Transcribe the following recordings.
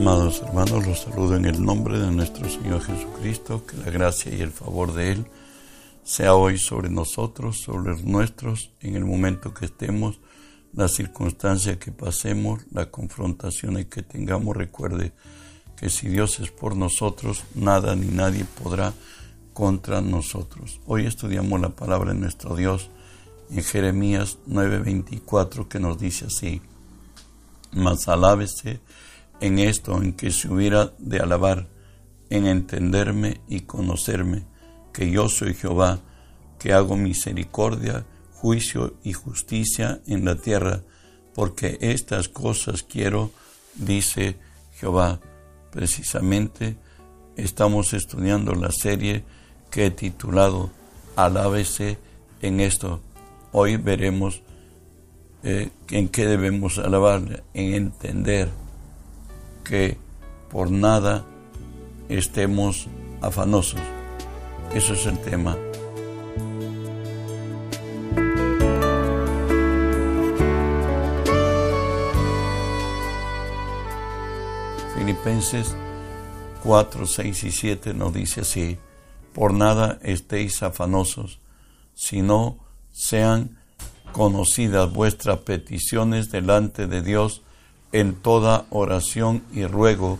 Amados hermanos, los saludo en el nombre de nuestro Señor Jesucristo, que la gracia y el favor de Él sea hoy sobre nosotros, sobre los nuestros, en el momento que estemos, la circunstancia que pasemos, la confrontación que tengamos. Recuerde que si Dios es por nosotros, nada ni nadie podrá contra nosotros. Hoy estudiamos la palabra de nuestro Dios en Jeremías 9:24 que nos dice así, mas alábese en esto en que se hubiera de alabar, en entenderme y conocerme, que yo soy Jehová, que hago misericordia, juicio y justicia en la tierra, porque estas cosas quiero, dice Jehová. Precisamente estamos estudiando la serie que he titulado Alábese en esto. Hoy veremos eh, en qué debemos alabar, en entender que por nada estemos afanosos. Eso es el tema. Filipenses 4, 6 y 7 nos dice así, por nada estéis afanosos, sino sean conocidas vuestras peticiones delante de Dios en toda oración y ruego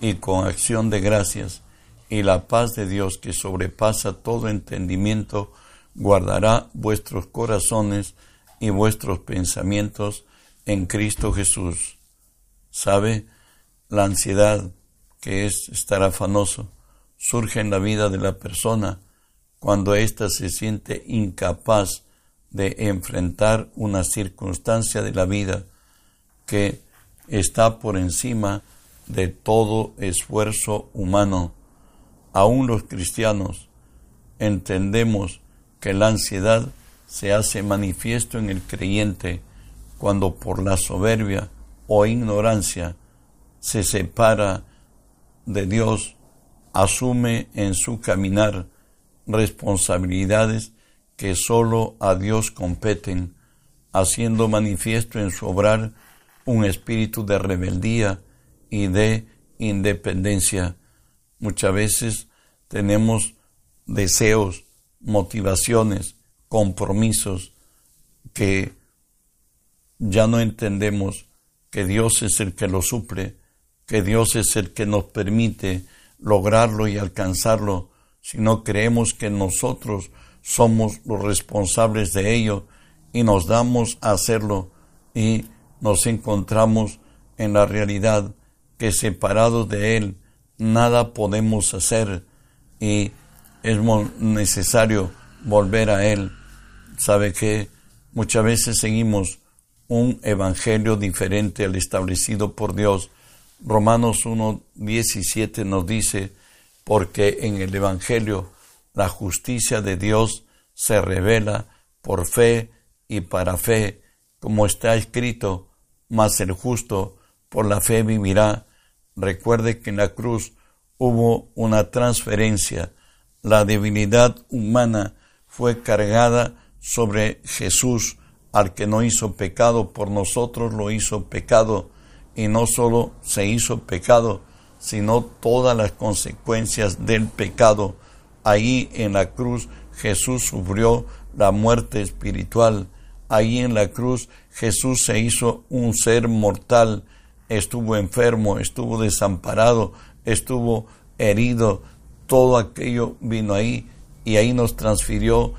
y con acción de gracias, y la paz de Dios que sobrepasa todo entendimiento, guardará vuestros corazones y vuestros pensamientos en Cristo Jesús. ¿Sabe? La ansiedad, que es estar afanoso, surge en la vida de la persona cuando ésta se siente incapaz de enfrentar una circunstancia de la vida que está por encima de todo esfuerzo humano. Aún los cristianos entendemos que la ansiedad se hace manifiesto en el creyente cuando por la soberbia o ignorancia se separa de Dios, asume en su caminar responsabilidades que sólo a Dios competen, haciendo manifiesto en su obrar un espíritu de rebeldía y de independencia. Muchas veces tenemos deseos, motivaciones, compromisos que ya no entendemos que Dios es el que lo suple, que Dios es el que nos permite lograrlo y alcanzarlo, sino creemos que nosotros somos los responsables de ello y nos damos a hacerlo y nos encontramos en la realidad que separados de Él nada podemos hacer y es necesario volver a Él. ¿Sabe que Muchas veces seguimos un evangelio diferente al establecido por Dios. Romanos 1.17 nos dice, porque en el evangelio la justicia de Dios se revela por fe y para fe, como está escrito, mas el justo por la fe vivirá. Recuerde que en la cruz hubo una transferencia. La debilidad humana fue cargada sobre Jesús, al que no hizo pecado, por nosotros lo hizo pecado, y no solo se hizo pecado, sino todas las consecuencias del pecado. Ahí en la cruz Jesús sufrió la muerte espiritual Ahí en la cruz Jesús se hizo un ser mortal, estuvo enfermo, estuvo desamparado, estuvo herido, todo aquello vino ahí y ahí nos transfirió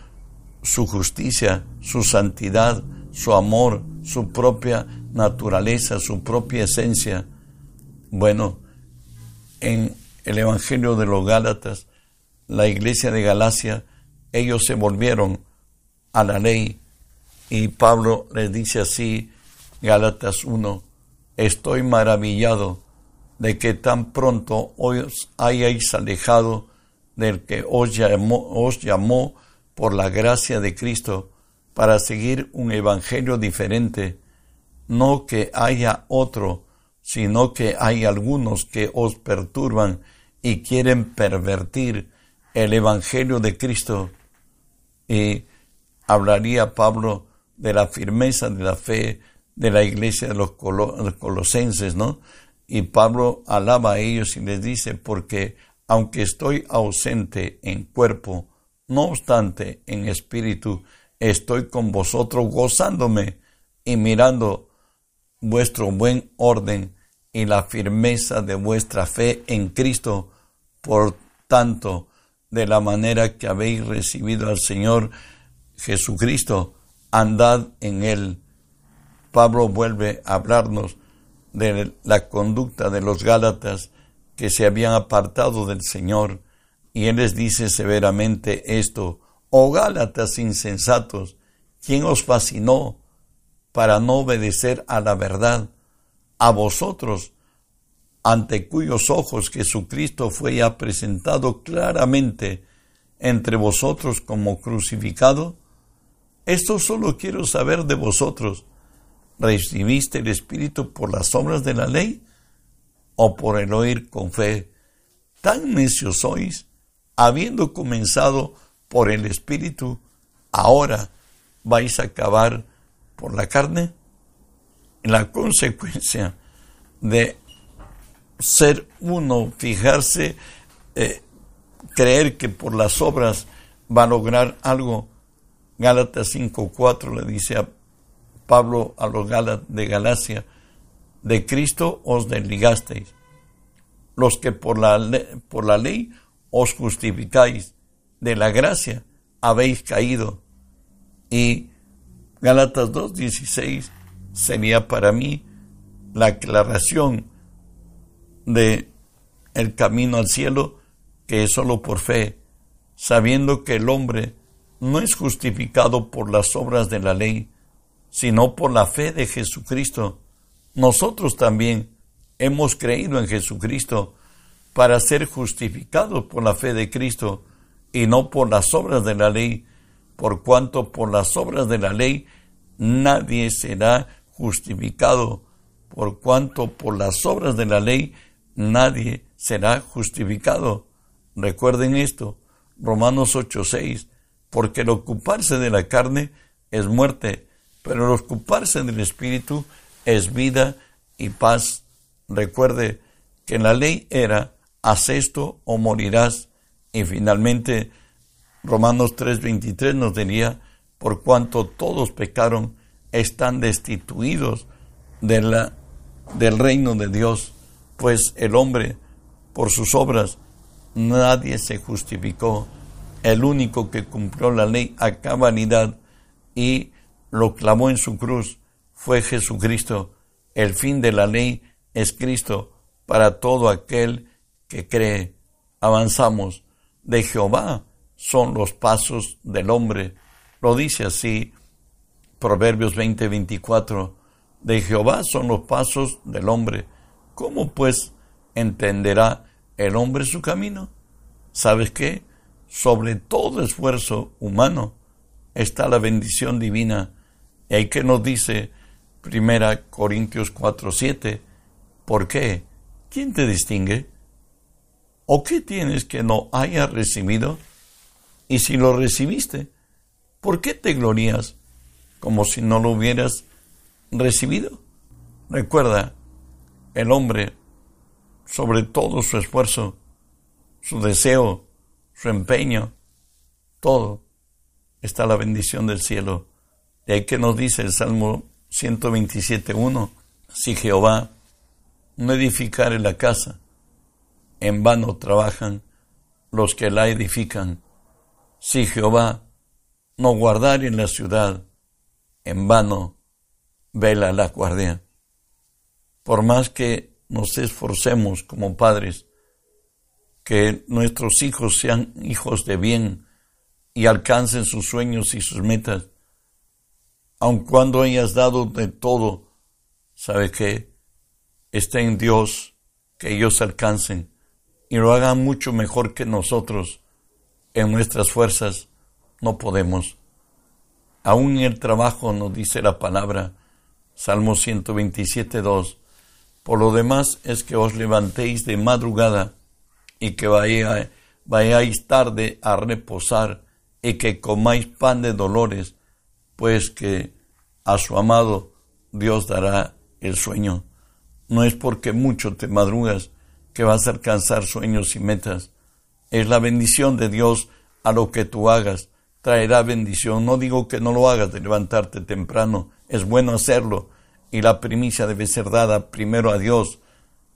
su justicia, su santidad, su amor, su propia naturaleza, su propia esencia. Bueno, en el Evangelio de los Gálatas, la iglesia de Galacia, ellos se volvieron a la ley, y Pablo les dice así, Gálatas 1, estoy maravillado de que tan pronto os hayáis alejado del que os llamó, os llamó por la gracia de Cristo para seguir un evangelio diferente, no que haya otro, sino que hay algunos que os perturban y quieren pervertir el evangelio de Cristo. Y hablaría Pablo de la firmeza de la fe de la iglesia de los colosenses, ¿no? Y Pablo alaba a ellos y les dice, porque aunque estoy ausente en cuerpo, no obstante en espíritu, estoy con vosotros gozándome y mirando vuestro buen orden y la firmeza de vuestra fe en Cristo. Por tanto, de la manera que habéis recibido al Señor Jesucristo, andad en él. Pablo vuelve a hablarnos de la conducta de los Gálatas que se habían apartado del Señor, y él les dice severamente esto, oh Gálatas insensatos, ¿quién os fascinó para no obedecer a la verdad? A vosotros, ante cuyos ojos Jesucristo fue ya presentado claramente entre vosotros como crucificado? Esto solo quiero saber de vosotros. ¿Recibiste el Espíritu por las obras de la ley o por el oír con fe? Tan necios sois, habiendo comenzado por el Espíritu, ahora vais a acabar por la carne. La consecuencia de ser uno, fijarse, eh, creer que por las obras va a lograr algo. Gálatas 5.4 le dice a Pablo a los Gálatas de Galacia, de Cristo os desligasteis, los que por la, por la ley os justificáis, de la gracia habéis caído. Y Gálatas 2.16 sería para mí la aclaración de el camino al cielo que es solo por fe, sabiendo que el hombre no es justificado por las obras de la ley, sino por la fe de Jesucristo. Nosotros también hemos creído en Jesucristo para ser justificados por la fe de Cristo y no por las obras de la ley, por cuanto por las obras de la ley nadie será justificado, por cuanto por las obras de la ley nadie será justificado. Recuerden esto, Romanos 8:6, porque el ocuparse de la carne es muerte, pero el ocuparse del Espíritu es vida y paz. Recuerde que la ley era, haz esto o morirás. Y finalmente, Romanos 3:23 nos diría, por cuanto todos pecaron, están destituidos de la, del reino de Dios pues el hombre, por sus obras, nadie se justificó. El único que cumplió la ley a cabalidad y lo clamó en su cruz fue Jesucristo. El fin de la ley es Cristo para todo aquel que cree. Avanzamos. De Jehová son los pasos del hombre. Lo dice así Proverbios 20:24. De Jehová son los pasos del hombre ¿Cómo pues entenderá el hombre su camino? ¿Sabes qué? Sobre todo esfuerzo humano está la bendición divina. Y ahí que nos dice Primera Corintios 4:7, ¿por qué? ¿Quién te distingue? ¿O qué tienes que no hayas recibido? Y si lo recibiste, ¿por qué te glorías como si no lo hubieras recibido? Recuerda, el hombre, sobre todo su esfuerzo, su deseo, su empeño, todo, está la bendición del cielo. Y ahí que nos dice el Salmo 127.1, si Jehová no edificare la casa, en vano trabajan los que la edifican. Si Jehová no guardare en la ciudad, en vano vela la guardia por más que nos esforcemos como padres, que nuestros hijos sean hijos de bien y alcancen sus sueños y sus metas, aun cuando hayas dado de todo, sabe que está en Dios que ellos alcancen y lo hagan mucho mejor que nosotros. En nuestras fuerzas no podemos. Aún en el trabajo nos dice la palabra, Salmo 127, 2, por lo demás es que os levantéis de madrugada y que vayáis tarde a reposar y que comáis pan de dolores, pues que a su amado Dios dará el sueño. No es porque mucho te madrugas que vas a alcanzar sueños y metas. Es la bendición de Dios a lo que tú hagas. Traerá bendición. No digo que no lo hagas de levantarte temprano. Es bueno hacerlo. Y la primicia debe ser dada primero a Dios,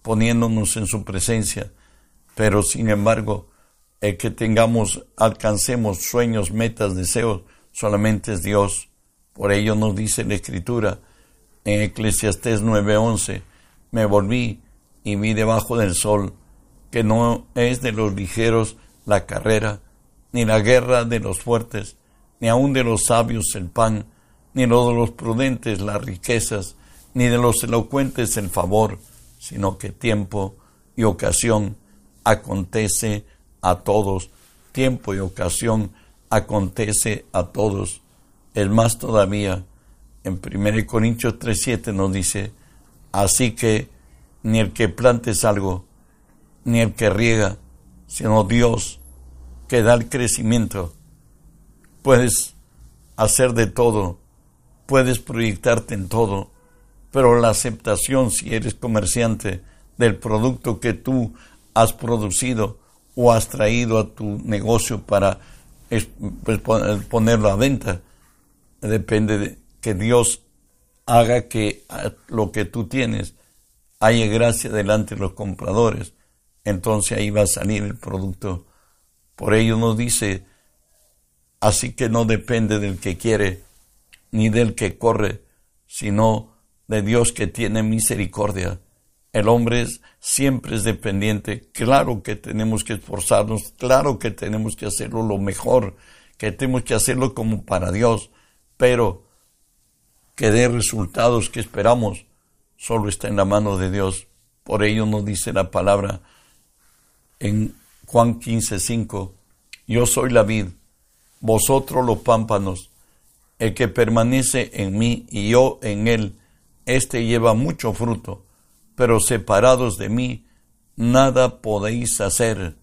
poniéndonos en su presencia. Pero sin embargo, el que tengamos, alcancemos sueños, metas, deseos, solamente es Dios. Por ello nos dice la Escritura en Eclesiastés 9:11, me volví y vi debajo del sol que no es de los ligeros la carrera, ni la guerra de los fuertes, ni aun de los sabios el pan, ni lo de los prudentes las riquezas, ni de los elocuentes el favor, sino que tiempo y ocasión acontece a todos, tiempo y ocasión acontece a todos. Es más todavía, en 1 Corintios 3.7 nos dice, así que ni el que plantes algo, ni el que riega, sino Dios que da el crecimiento. Puedes hacer de todo, puedes proyectarte en todo, pero la aceptación si eres comerciante del producto que tú has producido o has traído a tu negocio para pues, ponerlo a venta, depende de que Dios haga que lo que tú tienes haya gracia delante de los compradores, entonces ahí va a salir el producto. Por ello nos dice, así que no depende del que quiere, ni del que corre, sino de Dios que tiene misericordia. El hombre siempre es dependiente. Claro que tenemos que esforzarnos, claro que tenemos que hacerlo lo mejor, que tenemos que hacerlo como para Dios, pero que dé resultados que esperamos solo está en la mano de Dios. Por ello nos dice la palabra en Juan 15, 5, yo soy la vid, vosotros los pámpanos, el que permanece en mí y yo en él, éste lleva mucho fruto, pero separados de mí, nada podéis hacer.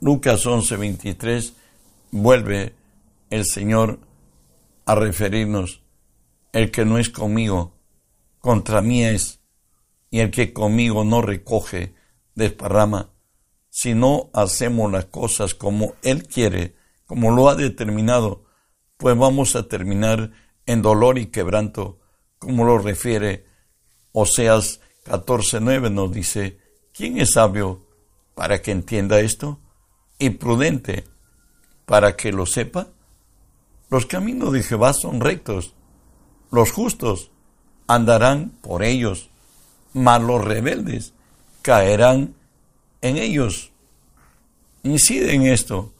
Lucas 11, 23, vuelve el Señor a referirnos, el que no es conmigo, contra mí es, y el que conmigo no recoge, desparrama. Si no hacemos las cosas como Él quiere, como lo ha determinado, pues vamos a terminar en dolor y quebranto, como lo refiere Oseas 14.9 nos dice, ¿quién es sabio para que entienda esto? Y prudente para que lo sepa. Los caminos de Jehová son rectos, los justos andarán por ellos, mas los rebeldes caerán en ellos. Incide en esto.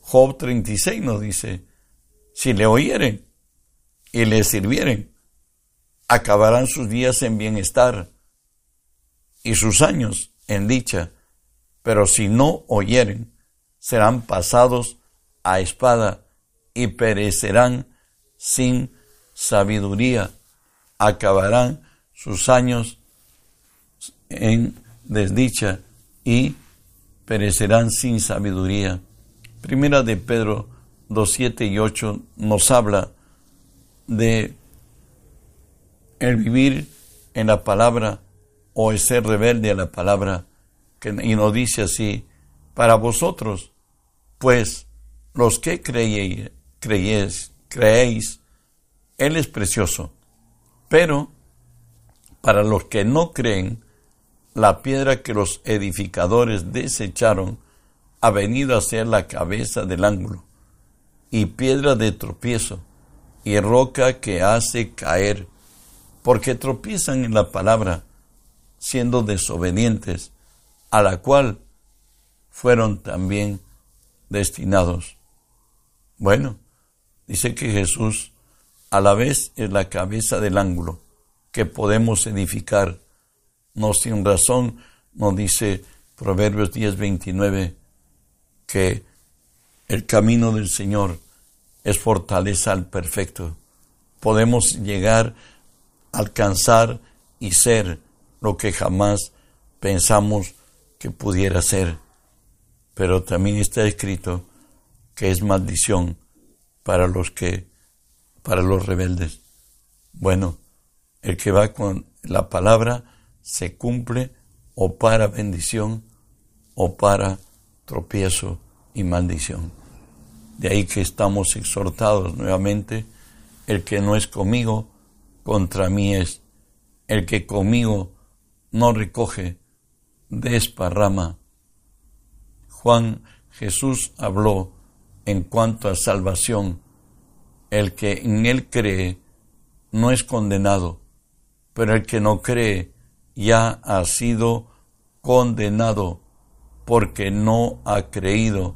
Job 36 nos dice, si le oyeren y le sirvieren, acabarán sus días en bienestar y sus años en dicha, pero si no oyeren, serán pasados a espada y perecerán sin sabiduría acabarán sus años en desdicha y perecerán sin sabiduría. Primera de Pedro 2, 7 y 8 nos habla de el vivir en la palabra o el ser rebelde a la palabra, que, y nos dice así, para vosotros, pues los que creéis, creéis, creéis, Él es precioso. Pero para los que no creen, la piedra que los edificadores desecharon ha venido a ser la cabeza del ángulo, y piedra de tropiezo, y roca que hace caer, porque tropiezan en la palabra, siendo desobedientes, a la cual fueron también destinados. Bueno, dice que Jesús a la vez es la cabeza del ángulo que podemos edificar. No sin razón nos dice Proverbios 10:29 que el camino del Señor es fortaleza al perfecto. Podemos llegar, alcanzar y ser lo que jamás pensamos que pudiera ser. Pero también está escrito que es maldición para los que para los rebeldes. Bueno, el que va con la palabra se cumple o para bendición o para tropiezo y maldición. De ahí que estamos exhortados nuevamente, el que no es conmigo, contra mí es. El que conmigo no recoge, desparrama. Juan Jesús habló en cuanto a salvación. El que en él cree no es condenado, pero el que no cree ya ha sido condenado porque no ha creído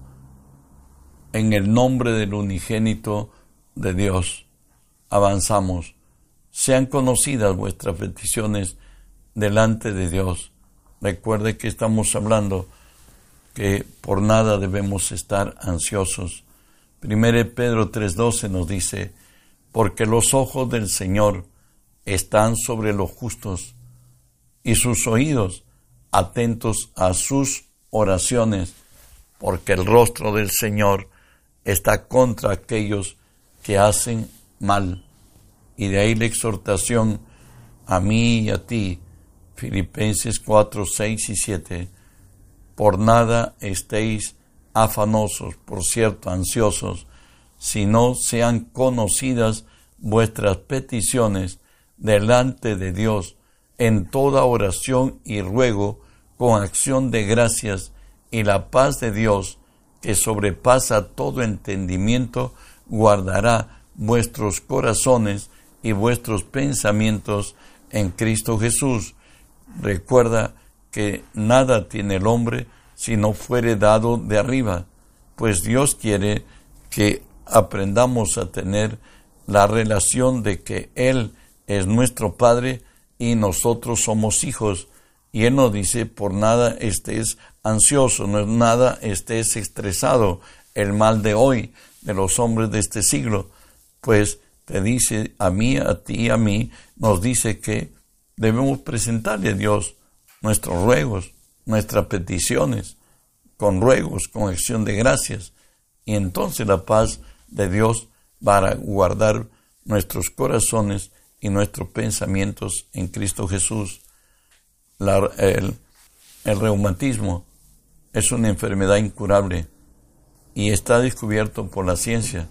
en el nombre del unigénito de Dios. Avanzamos. Sean conocidas vuestras peticiones delante de Dios. Recuerde que estamos hablando que por nada debemos estar ansiosos. Primero Pedro 3:12 nos dice, porque los ojos del Señor están sobre los justos y sus oídos atentos a sus oraciones, porque el rostro del Señor está contra aquellos que hacen mal. Y de ahí la exhortación a mí y a ti, Filipenses 4, 6 y 7, por nada estéis afanosos, por cierto, ansiosos, sino sean conocidas vuestras peticiones delante de Dios en toda oración y ruego con acción de gracias y la paz de Dios que sobrepasa todo entendimiento guardará vuestros corazones y vuestros pensamientos en Cristo Jesús. Recuerda que nada tiene el hombre si no fuere dado de arriba, pues Dios quiere que aprendamos a tener la relación de que Él es nuestro Padre y nosotros somos hijos. Y Él nos dice, por nada estés ansioso, no es nada estés estresado. El mal de hoy, de los hombres de este siglo, pues te dice a mí, a ti a mí, nos dice que debemos presentarle a Dios nuestros ruegos, nuestras peticiones, con ruegos, con acción de gracias. Y entonces la paz de Dios para guardar nuestros corazones y nuestros pensamientos en Cristo Jesús. el, reumatismo es una enfermedad incurable y está descubierto por la ciencia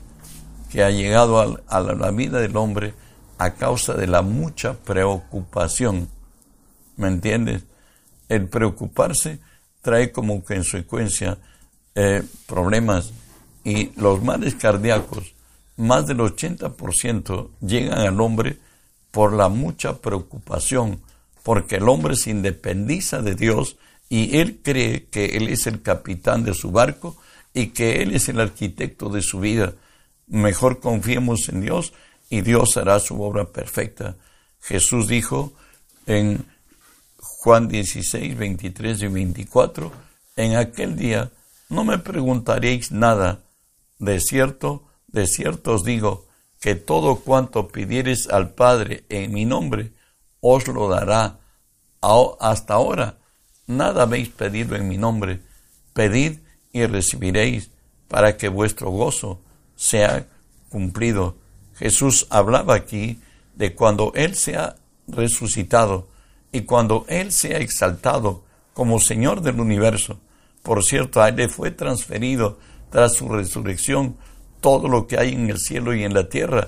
que ha llegado a, la vida del hombre a causa de la mucha preocupación. ¿Me entiendes? El preocuparse trae como consecuencia eh, problemas y los males cardíacos, más del 80% llegan al hombre por la mucha preocupación, porque el hombre se independiza de Dios y él cree que él es el capitán de su barco y que él es el arquitecto de su vida. Mejor confiemos en Dios y Dios hará su obra perfecta. Jesús dijo en Juan 16, 23 y 24, en aquel día no me preguntaréis nada de cierto, de cierto os digo, que todo cuanto pidiereis al Padre en mi nombre, os lo dará. Hasta ahora nada habéis pedido en mi nombre. Pedid y recibiréis, para que vuestro gozo sea cumplido. Jesús hablaba aquí de cuando Él sea resucitado y cuando Él sea exaltado como Señor del universo. Por cierto, a Él le fue transferido tras su resurrección, todo lo que hay en el cielo y en la tierra.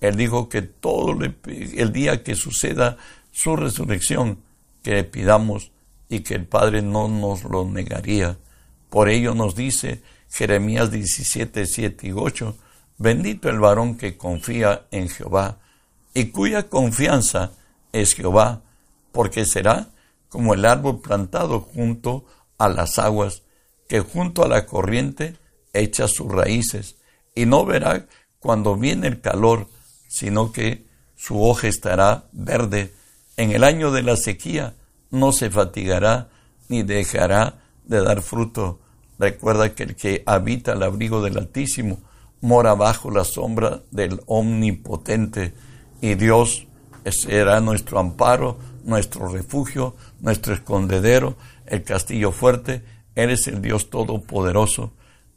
Él dijo que todo el día que suceda su resurrección, que le pidamos y que el Padre no nos lo negaría. Por ello nos dice Jeremías 17, 7 y 8, bendito el varón que confía en Jehová y cuya confianza es Jehová, porque será como el árbol plantado junto a las aguas, que junto a la corriente echa sus raíces y no verá cuando viene el calor, sino que su hoja estará verde. En el año de la sequía no se fatigará ni dejará de dar fruto. Recuerda que el que habita el abrigo del Altísimo mora bajo la sombra del Omnipotente y Dios será nuestro amparo, nuestro refugio, nuestro escondedero, el castillo fuerte. Eres el Dios Todopoderoso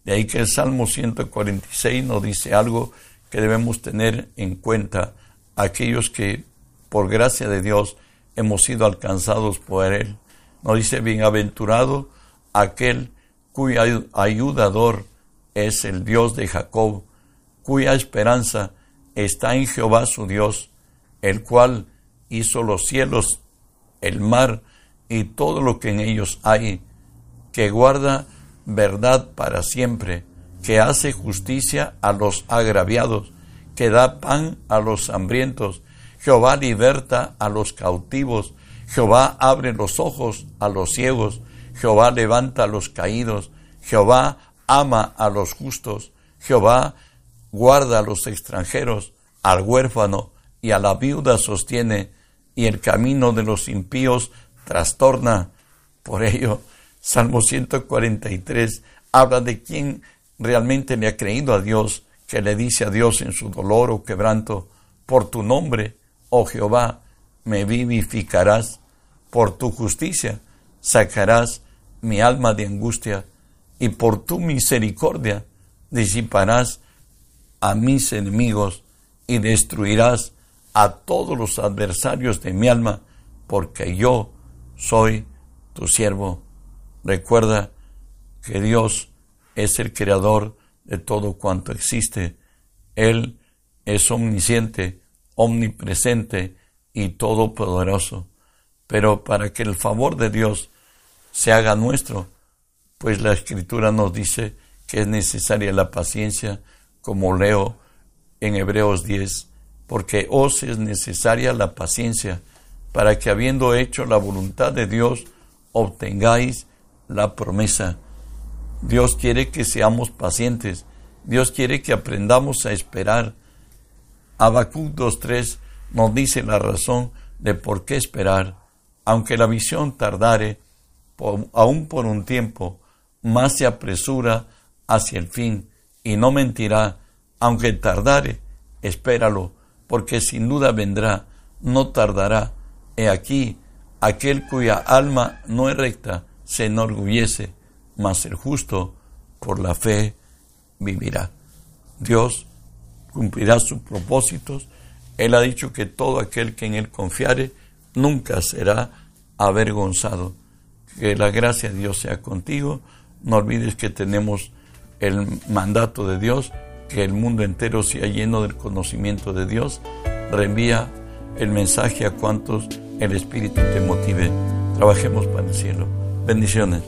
de ahí que el Salmo 146 nos dice algo que debemos tener en cuenta aquellos que por gracia de Dios hemos sido alcanzados por Él. Nos dice, bienaventurado aquel cuyo ayudador es el Dios de Jacob, cuya esperanza está en Jehová su Dios, el cual hizo los cielos, el mar y todo lo que en ellos hay, que guarda verdad para siempre, que hace justicia a los agraviados, que da pan a los hambrientos. Jehová liberta a los cautivos, Jehová abre los ojos a los ciegos, Jehová levanta a los caídos, Jehová ama a los justos, Jehová guarda a los extranjeros, al huérfano y a la viuda sostiene, y el camino de los impíos trastorna. Por ello, Salmo 143 habla de quien realmente le ha creído a Dios, que le dice a Dios en su dolor o quebranto, por tu nombre, oh Jehová, me vivificarás, por tu justicia sacarás mi alma de angustia, y por tu misericordia disiparás a mis enemigos y destruirás a todos los adversarios de mi alma, porque yo soy tu siervo. Recuerda que Dios es el creador de todo cuanto existe. Él es omnisciente, omnipresente y todopoderoso. Pero para que el favor de Dios se haga nuestro, pues la escritura nos dice que es necesaria la paciencia, como leo en Hebreos 10, porque os es necesaria la paciencia, para que habiendo hecho la voluntad de Dios, obtengáis la promesa. Dios quiere que seamos pacientes. Dios quiere que aprendamos a esperar. Habacuc 2.3 nos dice la razón de por qué esperar. Aunque la visión tardare, aún por un tiempo, más se apresura hacia el fin y no mentirá. Aunque tardare, espéralo, porque sin duda vendrá, no tardará. He aquí, aquel cuya alma no es recta se enorgullece mas el justo por la fe vivirá. Dios cumplirá sus propósitos. Él ha dicho que todo aquel que en Él confiare nunca será avergonzado. Que la gracia de Dios sea contigo. No olvides que tenemos el mandato de Dios, que el mundo entero sea lleno del conocimiento de Dios. Reenvía el mensaje a cuantos el Espíritu te motive. Trabajemos para el cielo. Bendiciones.